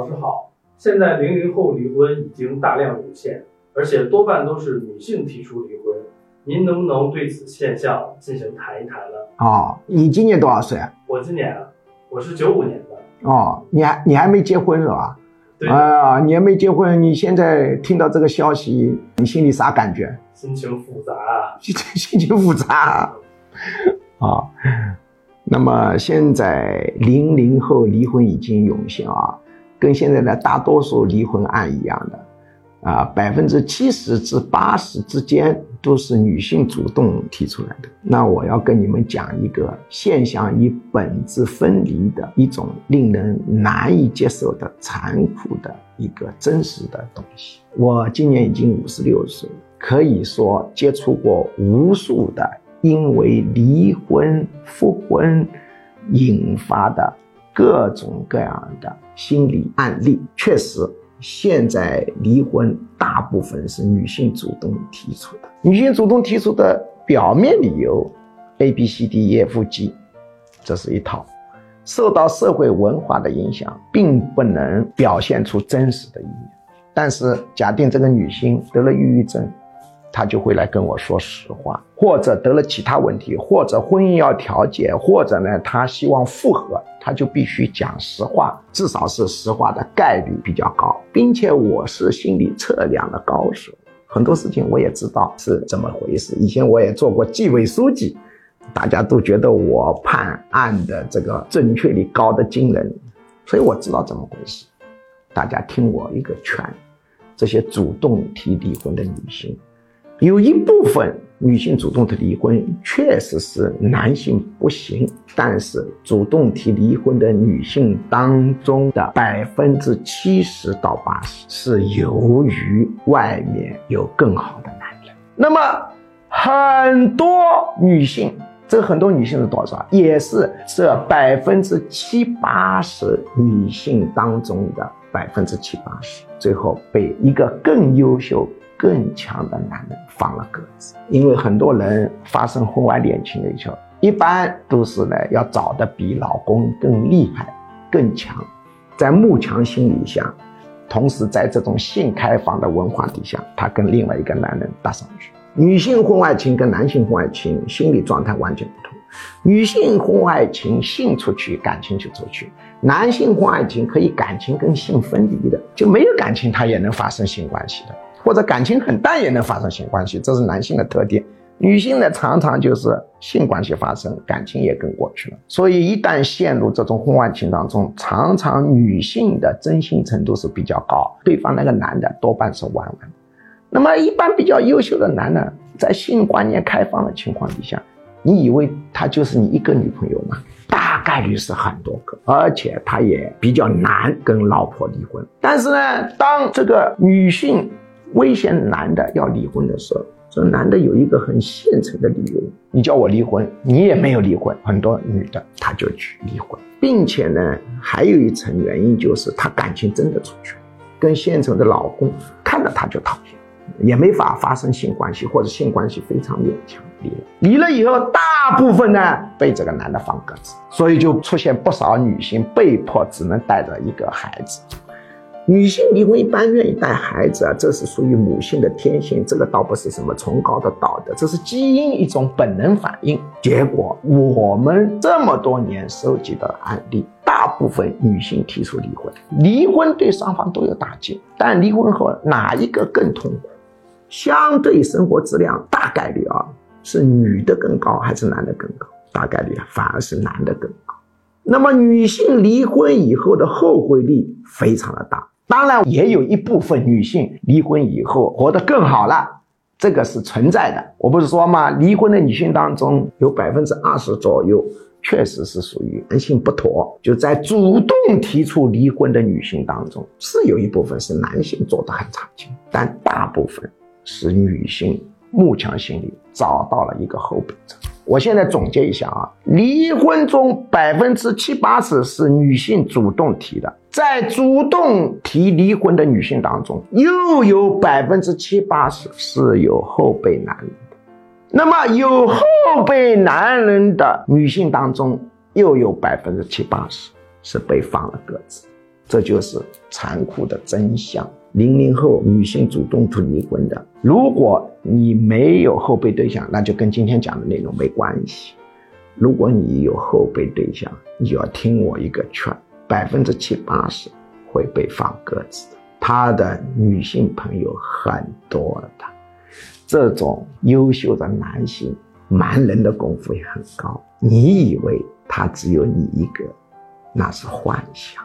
老师好，现在零零后离婚已经大量涌现，而且多半都是女性提出离婚。您能不能对此现象进行谈一谈呢？哦，你今年多少岁？我今年啊，我是九五年的。哦，你还你还没结婚是吧？对，啊，你还没结婚，你现在听到这个消息，你心里啥感觉？心情复杂啊，心心情复杂啊。那么现在零零后离婚已经涌现啊，跟现在的大多数离婚案一样的，啊，百分之七十至八十之间都是女性主动提出来的。那我要跟你们讲一个现象与本质分离的一种令人难以接受的残酷的一个真实的东西。我今年已经五十六岁，可以说接触过无数的。因为离婚、复婚引发的各种各样的心理案例，确实，现在离婚大部分是女性主动提出的。女性主动提出的表面理由，A、B、C、D、E、F、G，这是一套，受到社会文化的影响，并不能表现出真实的一面。但是，假定这个女性得了抑郁症。他就会来跟我说实话，或者得了其他问题，或者婚姻要调解，或者呢，他希望复合，他就必须讲实话，至少是实话的概率比较高，并且我是心理测量的高手，很多事情我也知道是怎么回事。以前我也做过纪委书记，大家都觉得我判案的这个准确率高的惊人，所以我知道怎么回事。大家听我一个劝，这些主动提离婚的女性。有一部分女性主动提离婚，确实是男性不行。但是主动提离婚的女性当中的百分之七十到八十，是由于外面有更好的男人。那么很多女性，这很多女性是多少？也是这百分之七八十女性当中的百分之七八十，最后被一个更优秀。更强的男人放了鸽子，因为很多人发生婚外恋情的时候，一般都是呢要找的比老公更厉害、更强，在慕强心理下，同时在这种性开放的文化底下，他跟另外一个男人搭上去。女性婚外情跟男性婚外情心理状态完全不同，女性婚外情性出去，感情就出去；男性婚外情可以感情跟性分离的，就没有感情他也能发生性关系的。或者感情很淡也能发生性关系，这是男性的特点。女性呢，常常就是性关系发生，感情也跟过去了。所以一旦陷入这种婚外情当中，常常女性的真心程度是比较高，对方那个男的多半是玩玩。那么一般比较优秀的男的，在性观念开放的情况底下，你以为他就是你一个女朋友吗？大概率是很多个，而且他也比较难跟老婆离婚。但是呢，当这个女性。危险男的要离婚的时候，这男的有一个很现成的理由：你叫我离婚，你也没有离婚。很多女的她就去离婚，并且呢，还有一层原因就是她感情真的出去了，跟现成的老公看到她就讨厌，也没法发生性关系，或者性关系非常勉强，离了。离了以后，大部分呢被这个男的放鸽子，所以就出现不少女性被迫只能带着一个孩子。女性离婚一般愿意带孩子啊，这是属于母性的天性，这个倒不是什么崇高的道德，这是基因一种本能反应。结果我们这么多年收集的案例，大部分女性提出离婚，离婚对双方都有打击，但离婚后哪一个更痛苦？相对生活质量大概率啊是女的更高还是男的更高？大概率反而是男的更高。那么女性离婚以后的后悔率非常的大。当然，也有一部分女性离婚以后活得更好了，这个是存在的。我不是说嘛，离婚的女性当中有百分之二十左右，确实是属于男性不妥。就在主动提出离婚的女性当中，是有一部分是男性做的很差劲，但大部分是女性慕强心理找到了一个后备者。我现在总结一下啊，离婚中百分之七八十是女性主动提的，在主动提离婚的女性当中，又有百分之七八十是有后备男人的。那么有后备男人的女性当中，又有百分之七八十是被放了鸽子。这就是残酷的真相。零零后女性主动不离婚的，如果你没有后备对象，那就跟今天讲的内容没关系。如果你有后备对象，你要听我一个劝，百分之七八十会被放鸽子的。他的女性朋友很多的，这种优秀的男性，瞒人的功夫也很高。你以为他只有你一个，那是幻想。